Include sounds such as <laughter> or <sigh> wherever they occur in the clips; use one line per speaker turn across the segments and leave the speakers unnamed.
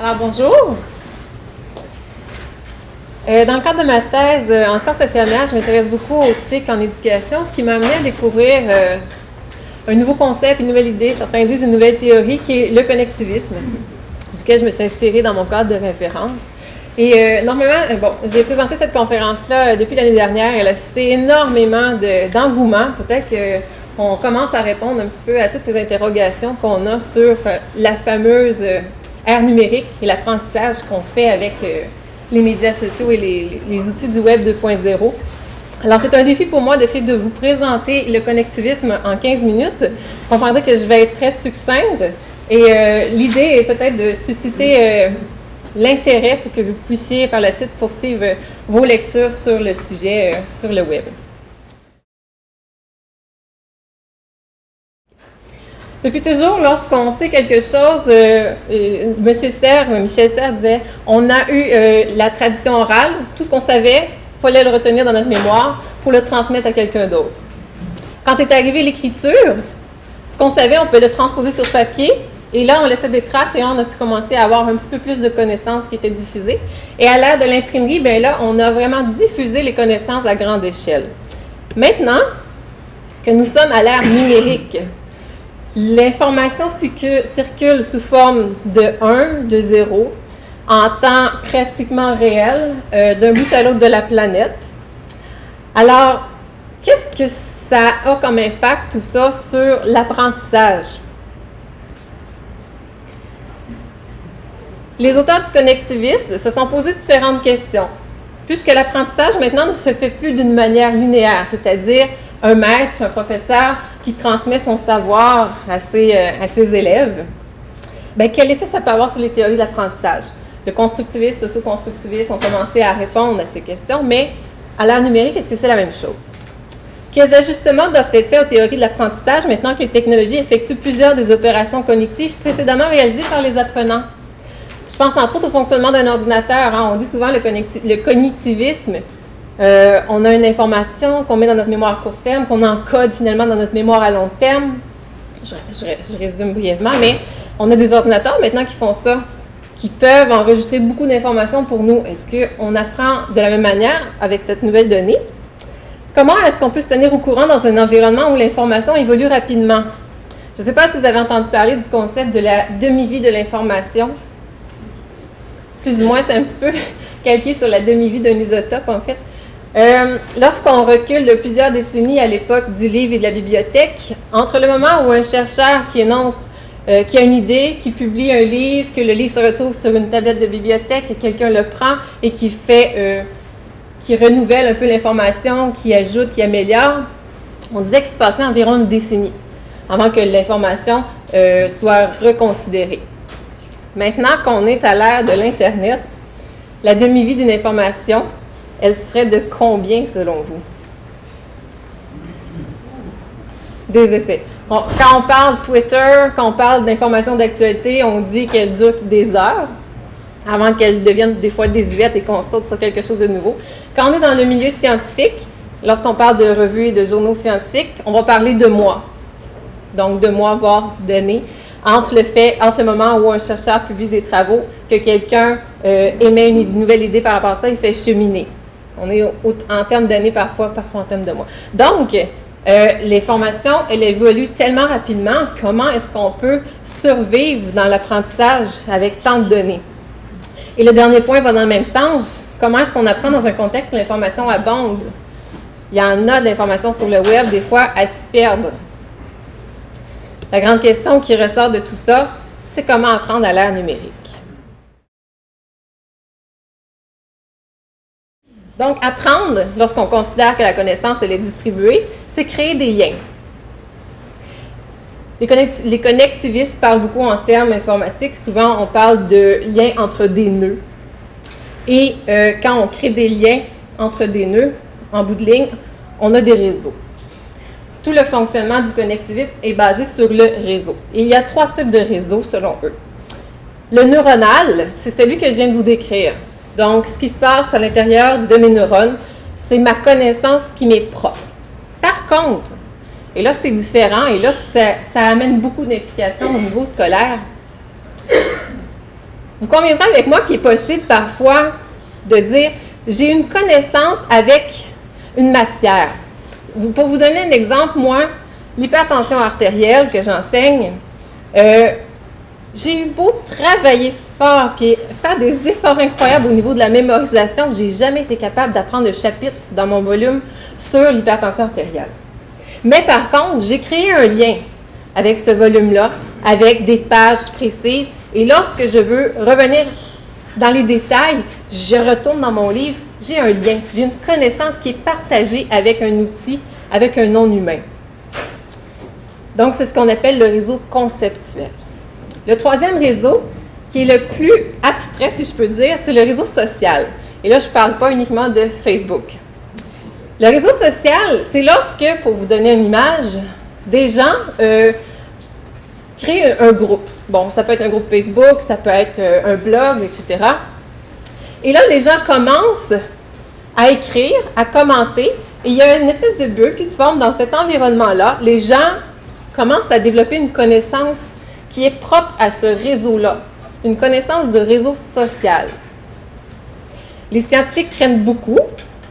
Alors, bonjour. Euh, dans le cadre de ma thèse euh, en sciences infirmières, je m'intéresse beaucoup aux TIC en éducation, ce qui m'a amené à découvrir euh, un nouveau concept, une nouvelle idée, certains disent une nouvelle théorie, qui est le connectivisme, duquel je me suis inspirée dans mon cadre de référence. Et normalement, bon, j'ai présenté cette conférence-là depuis l'année dernière. Elle a suscité énormément d'engouement. Peut-être qu'on commence à répondre un petit peu à toutes ces interrogations qu'on a sur la fameuse ère numérique et l'apprentissage qu'on fait avec les médias sociaux et les, outils du Web 2.0. Alors, c'est un défi pour moi d'essayer de vous présenter le connectivisme en 15 minutes. Vous comprendrez que je vais être très succincte. Et euh, l'idée est peut-être de susciter euh, l'intérêt pour que vous puissiez par la suite poursuivre vos lectures sur le sujet euh, sur le web. Depuis toujours, lorsqu'on sait quelque chose, euh, euh, M. Serre, Michel Serre disait, on a eu euh, la tradition orale, tout ce qu'on savait, il fallait le retenir dans notre mémoire pour le transmettre à quelqu'un d'autre. Quand est arrivée l'écriture, ce qu'on savait, on pouvait le transposer sur papier, et là, on laissait des traces et on a pu commencer à avoir un petit peu plus de connaissances qui étaient diffusées. Et à l'ère de l'imprimerie, bien là, on a vraiment diffusé les connaissances à grande échelle. Maintenant que nous sommes à l'ère numérique, L'information circule sous forme de 1, de 0, en temps pratiquement réel, euh, d'un bout à l'autre de la planète. Alors, qu'est-ce que ça a comme impact, tout ça, sur l'apprentissage? Les auteurs du connectivisme se sont posés différentes questions, puisque l'apprentissage maintenant ne se fait plus d'une manière linéaire, c'est-à-dire un maître, un professeur qui transmet son savoir à ses, euh, élèves, bien, quel effet ça peut avoir sur les théories de l'apprentissage? Le constructiviste, le socio-constructiviste ont commencé à répondre à ces questions, mais à l'ère numérique, est-ce que c'est la même chose? Quels ajustements doivent être faits aux théories de l'apprentissage maintenant que les technologies effectuent plusieurs des opérations cognitives précédemment réalisées par les apprenants? Je pense entre autres au fonctionnement d'un ordinateur. Hein. On dit souvent le cognitivisme euh, on a une information qu'on met dans notre mémoire à court terme, qu'on encode finalement dans notre mémoire à long terme. Je, résume brièvement, mais on a des ordinateurs maintenant qui font ça, qui peuvent enregistrer beaucoup d'informations pour nous. Est-ce qu'on apprend de la même manière avec cette nouvelle donnée? Comment est-ce qu'on peut se tenir au courant dans un environnement où l'information évolue rapidement? Je ne sais pas si vous avez entendu parler du concept de la demi-vie de l'information. Plus ou moins, c'est un petit peu <laughs> calqué sur la demi-vie d'un isotope, en fait. Euh, lorsqu'on recule de plusieurs décennies à l'époque du livre et de la bibliothèque, entre le moment où un chercheur qui énonce, euh, qui a une idée, qui publie un livre, que le livre se retrouve sur une tablette de bibliothèque, que quelqu'un le prend et qui fait, euh, qui renouvelle un peu l'information, qui ajoute, qui améliore, on disait qu'il se passait environ une décennie avant que l'information soit reconsidérée. Maintenant qu'on est à l'ère de l'Internet, la demi-vie d'une information, elle serait de combien selon vous? Des effets. quand on parle Twitter, quand on parle d'informations d'actualité, on dit qu'elle dure des heures avant qu'elle devienne des fois désuète et qu'on saute sur quelque chose de nouveau. Quand on est dans le milieu scientifique, lorsqu'on parle de revues et de journaux scientifiques, on va parler de mois. Donc de mois, voire d'années, entre le fait, entre le moment où un chercheur publie des travaux, que quelqu'un euh, émet une nouvelle idée par rapport à ça, il fait cheminer. On est en termes d'années parfois, parfois en termes de mois. Donc, euh, les formations, elles évoluent tellement rapidement. Comment est-ce qu'on peut survivre dans l'apprentissage avec tant de données? Et le dernier point va dans le même sens. Comment est-ce qu'on apprend dans un contexte où l'information abonde? Il y en a de l'information sur le web, des fois, à s'y perdre. La grande question qui ressort de tout ça, c'est comment apprendre à l'ère numérique. Donc, apprendre, lorsqu'on considère que la connaissance est distribuée, c'est créer des liens. Les, connectivistes parlent beaucoup en termes informatiques. Souvent, on parle de liens entre des nœuds. Et euh, quand on crée des liens entre des nœuds, en bout de ligne, on a des réseaux. Tout le fonctionnement du connectivisme est basé sur le réseau. Et il y a trois types de réseaux selon eux. Le neuronal, c'est celui que je viens de vous décrire. Donc, ce qui se passe à l'intérieur de mes neurones, c'est ma connaissance qui m'est propre. Par contre, et là c'est différent, et là ça, amène beaucoup d'implications au niveau scolaire. Vous conviendrez avec moi qu'il est possible parfois de dire j'ai une connaissance avec une matière. Pour vous donner un exemple, moi, l'hypertension artérielle que j'enseigne, euh, j'ai eu beau travailler fort et faire des efforts incroyables au niveau de la mémorisation, j'ai jamais été capable d'apprendre le chapitre dans mon volume sur l'hypertension artérielle. Mais par contre, j'ai créé un lien avec ce volume-là, avec des pages précises. Et lorsque je veux revenir dans les détails, je retourne dans mon livre, j'ai un lien, j'ai une connaissance qui est partagée avec un outil, avec un non-humain. Donc, c'est ce qu'on appelle le réseau conceptuel. Le troisième réseau, qui est le plus abstrait, si je peux dire, c'est le réseau social. Et là, je ne parle pas uniquement de Facebook. Le réseau social, c'est lorsque, pour vous donner une image, des gens euh, créent un groupe. Bon, ça peut être un groupe Facebook, ça peut être euh, un blog, etc. Et là, les gens commencent à écrire, à commenter, et il y a une espèce de bulle qui se forme dans cet environnement-là. Les gens commencent à développer une connaissance qui est propre à ce réseau-là, une connaissance de réseau social. Les scientifiques craignent beaucoup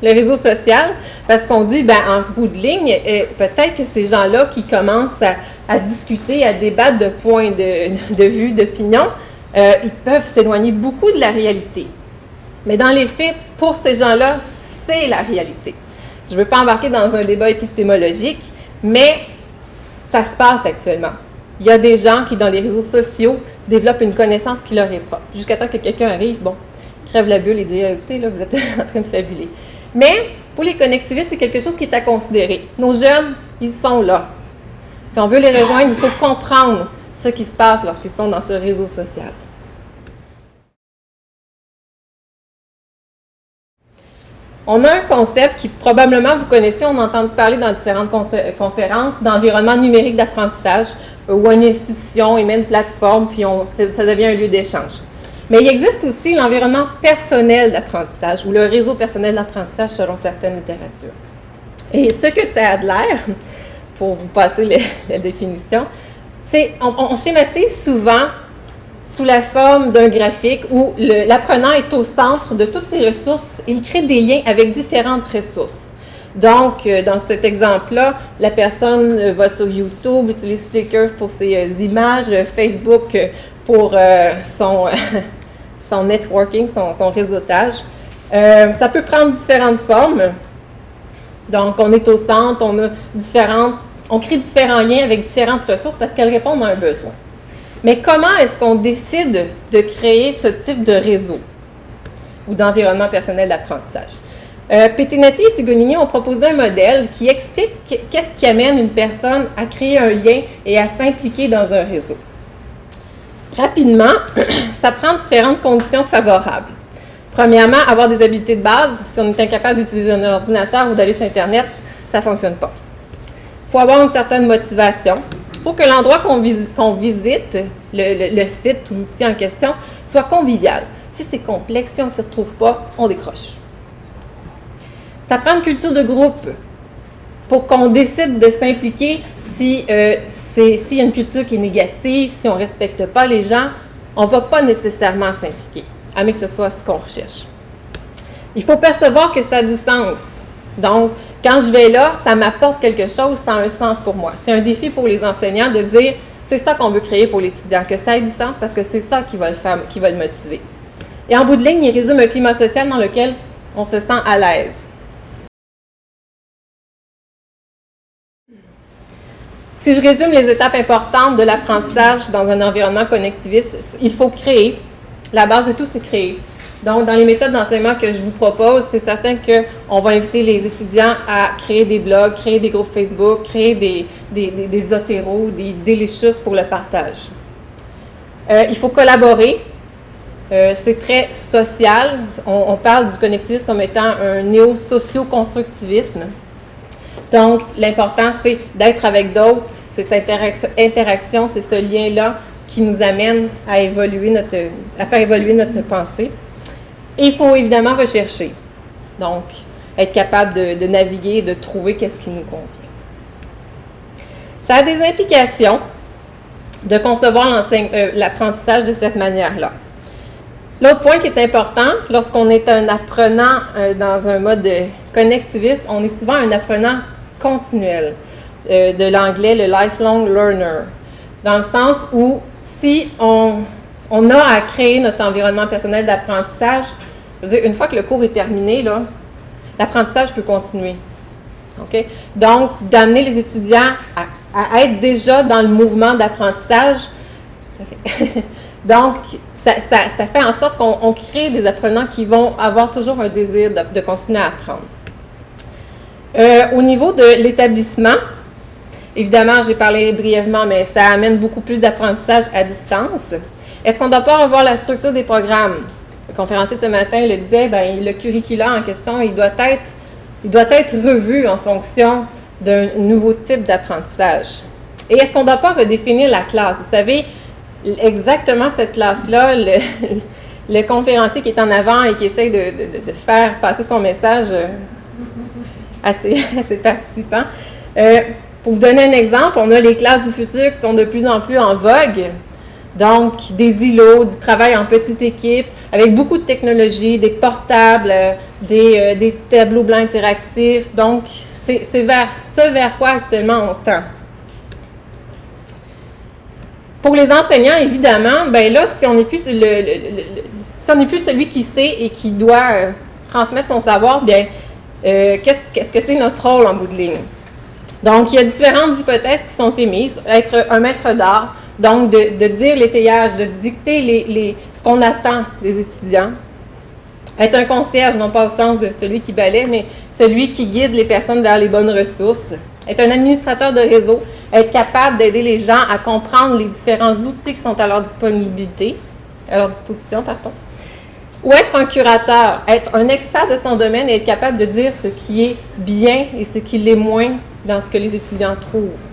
le réseau social, parce qu'on dit, ben, en bout de ligne, euh, peut-être que ces gens-là qui commencent à, discuter, à débattre de points de, vue, d'opinion, euh, ils peuvent s'éloigner beaucoup de la réalité. Mais dans les faits, pour ces gens-là, c'est la réalité. Je ne veux pas embarquer dans un débat épistémologique, mais ça se passe actuellement. Il y a des gens qui, dans les réseaux sociaux, développent une connaissance qui leur est propre. Jusqu'à temps que quelqu'un arrive, bon, crève la bulle et dit Écoutez, là, vous êtes <laughs> en train de fabuler. Mais pour les connectivistes, c'est quelque chose qui est à considérer. Nos jeunes, ils sont là. Si on veut les rejoindre, il faut comprendre ce qui se passe lorsqu'ils sont dans ce réseau social. On a un concept qui probablement vous connaissez, on a entendu parler dans différentes conférences d'environnement numérique d'apprentissage où une institution émet une plateforme puis ça devient un lieu d'échange. Mais il existe aussi l'environnement personnel d'apprentissage ou le réseau personnel d'apprentissage selon certaines littératures. Et ce que ça a de l'air, pour vous passer la définition, c'est on, schématise souvent sous la forme d'un graphique où l'apprenant est au centre de toutes ses ressources. Il crée des liens avec différentes ressources. Donc, euh, dans cet exemple-là, la personne euh, va sur YouTube, utilise Flickr pour ses euh, images, Facebook pour <laughs> son, networking, son, réseautage. Ça peut prendre différentes formes. Donc, on est au centre, on a différentes, on crée différents liens avec différentes ressources parce qu'elles répondent à un besoin. Mais comment est-ce qu'on décide de créer ce type de réseau ou d'environnement personnel d'apprentissage? Euh, Petinetti et Sigonini ont proposé un modèle qui explique qu'est-ce qui amène une personne à créer un lien et à s'impliquer dans un réseau. Rapidement, <clears throat> ça prend différentes conditions favorables. Premièrement, avoir des habiletés de base. Si on est incapable d'utiliser un ordinateur ou d'aller sur Internet, ça ne fonctionne pas. Il faut avoir une certaine motivation. Faut que l'endroit qu'on visite, le, site ou l'outil en question, soit convivial. Si c'est complexe, si on ne se retrouve pas, on décroche. Ça prend une culture de groupe pour qu'on décide de s'impliquer si euh, s'il y a une culture qui est négative, si on ne respecte pas les gens, on ne va pas nécessairement s'impliquer, à moins que ce soit ce qu'on recherche. Il faut percevoir que ça a du sens. Donc, quand je vais là, ça m'apporte quelque chose, ça a un sens pour moi. C'est un défi pour les enseignants de dire, c'est ça qu'on veut créer pour l'étudiant, que ça ait du sens parce que c'est ça qui va le faire, qui va le motiver. Et en bout de ligne, il résume un climat social dans lequel on se sent à l'aise. Si je résume les étapes importantes de l'apprentissage dans un environnement connectiviste, il faut créer. La base de tout, c'est créer. Donc, dans les méthodes d'enseignement que je vous propose, c'est certain qu'on va inviter les étudiants à créer des blogs, créer des groupes Facebook, créer des, des, des, des des delicious pour le partage. Euh, il faut collaborer. Euh, c'est très social. On, parle du connectivisme comme étant un néo-socio-constructivisme. Donc, l'important, c'est d'être avec d'autres, c'est cette interaction, c'est ce lien-là qui nous amène à faire évoluer notre pensée. Il faut évidemment rechercher. Donc, être capable de, naviguer, de trouver qu'est-ce qui nous convient. Ça a des implications de concevoir euh, l'apprentissage de cette manière-là. L'autre point qui est important, lorsqu'on est un apprenant euh, dans un mode connectiviste, on est souvent un apprenant continuel. Euh, de l'anglais, le lifelong learner. Dans le sens où si on, on a à créer notre environnement personnel d'apprentissage, une fois que le cours est terminé, l'apprentissage peut continuer. Donc, d'amener les étudiants à, à, être déjà dans le mouvement d'apprentissage. <laughs> Donc, ça, fait en sorte qu'on crée des apprenants qui vont avoir toujours un désir de, continuer à apprendre. Euh, au niveau de l'établissement, évidemment, j'ai parlé brièvement, mais ça amène beaucoup plus d'apprentissage à distance. Est-ce qu'on ne doit pas revoir la structure des programmes? Le conférencier de ce matin le disait, ben, le curriculum en question, il doit être, il doit être revu en fonction d'un nouveau type d'apprentissage. Et est-ce qu'on ne doit pas redéfinir la classe? Vous savez, exactement cette classe-là, le, <laughs> conférencier qui est en avant et qui essaie de, faire passer son message euh, <laughs> à, ses, participants. Euh, pour vous donner un exemple, on a les classes du futur qui sont de plus en plus en vogue. Donc, des îlots, du travail en petite équipe, avec beaucoup de technologies, des portables, euh, des, des tableaux blancs interactifs. Donc, c'est vers ce vers quoi actuellement on tend. Pour les enseignants, évidemment, ben là, si on n'est plus, le, plus celui qui sait et qui doit euh, transmettre son savoir, bien, euh, qu'est-ce, que c'est notre rôle en bout de ligne? Donc, il y a différentes hypothèses qui sont émises. Être un maître d'art, donc de, dire l'étayage, de dicter ce qu'on attend des étudiants. Être un concierge, non pas au sens de celui qui balaie, mais celui qui guide les personnes vers les bonnes ressources. Être un administrateur de réseau, être capable d'aider les gens à comprendre les différents outils qui sont à leur disponibilité, disposition, pardon. Ou être un curateur, être un expert de son domaine et être capable de dire ce qui est bien et ce qui l'est moins dans ce que les étudiants trouvent.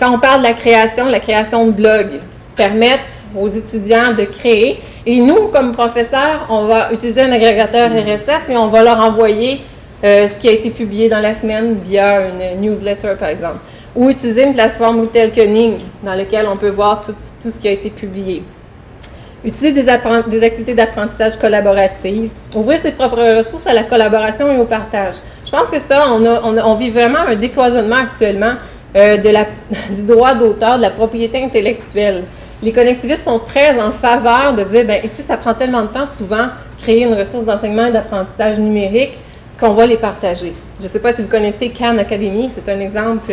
Quand on parle de la création, la création de blogs permettre aux étudiants de créer. Et nous, comme professeurs, on va utiliser un agrégateur RSS et on va leur envoyer euh, ce qui a été publié dans la semaine via une newsletter, par exemple. Ou utiliser une plateforme telle que Ning, dans laquelle on peut voir tout, tout ce qui a été publié. Utiliser des, des activités d'apprentissage collaboratives. Ouvrir ses propres ressources à la collaboration et au partage. Je pense que ça, on, a, on, vit vraiment un décloisonnement actuellement euh, <laughs> du droit d'auteur, de la propriété intellectuelle. Les connectivistes sont très en faveur de dire, ben, écoutez, ça prend tellement de temps souvent créer une ressource d'enseignement et d'apprentissage numérique qu'on va les partager. Je ne sais pas si vous connaissez Khan Academy, c'est un exemple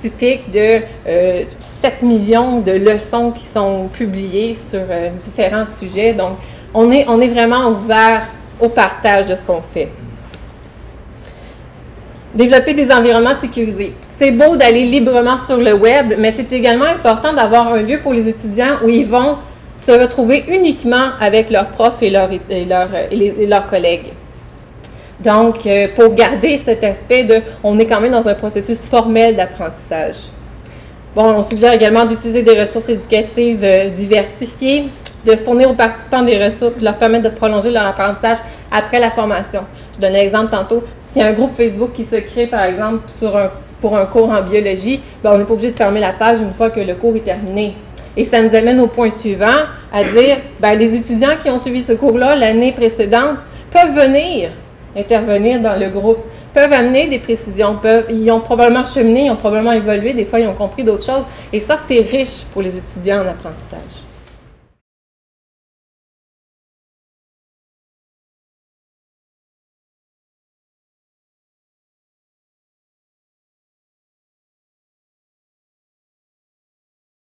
typique de 7 euh, millions de leçons qui sont publiées sur euh, différents sujets. Donc, on est, on est vraiment ouvert au partage de ce qu'on fait. Développer des environnements sécurisés. C'est beau d'aller librement sur le web, mais c'est également important d'avoir un lieu pour les étudiants où ils vont se retrouver uniquement avec leurs profs et, leurs, et leurs collègues. Donc, euh, pour garder cet aspect de, on est quand même dans un processus formel d'apprentissage. Bon, on suggère également d'utiliser des ressources éducatives euh, diversifiées, de fournir aux participants des ressources qui leur permettent de prolonger leur apprentissage après la formation. Je donne l'exemple tantôt. S'il un groupe Facebook qui se crée, par exemple, pour un cours en biologie, ben, on n'est pas obligé de fermer la page une fois que le cours est terminé. Et ça nous amène au point suivant, à dire, ben, les étudiants qui ont suivi ce cours-là l'année précédente peuvent venir intervenir dans le groupe, peuvent amener des précisions, peuvent, ils ont probablement cheminé, ils ont probablement évolué, des fois ils ont compris d'autres choses. Et ça, c'est riche pour les étudiants en apprentissage.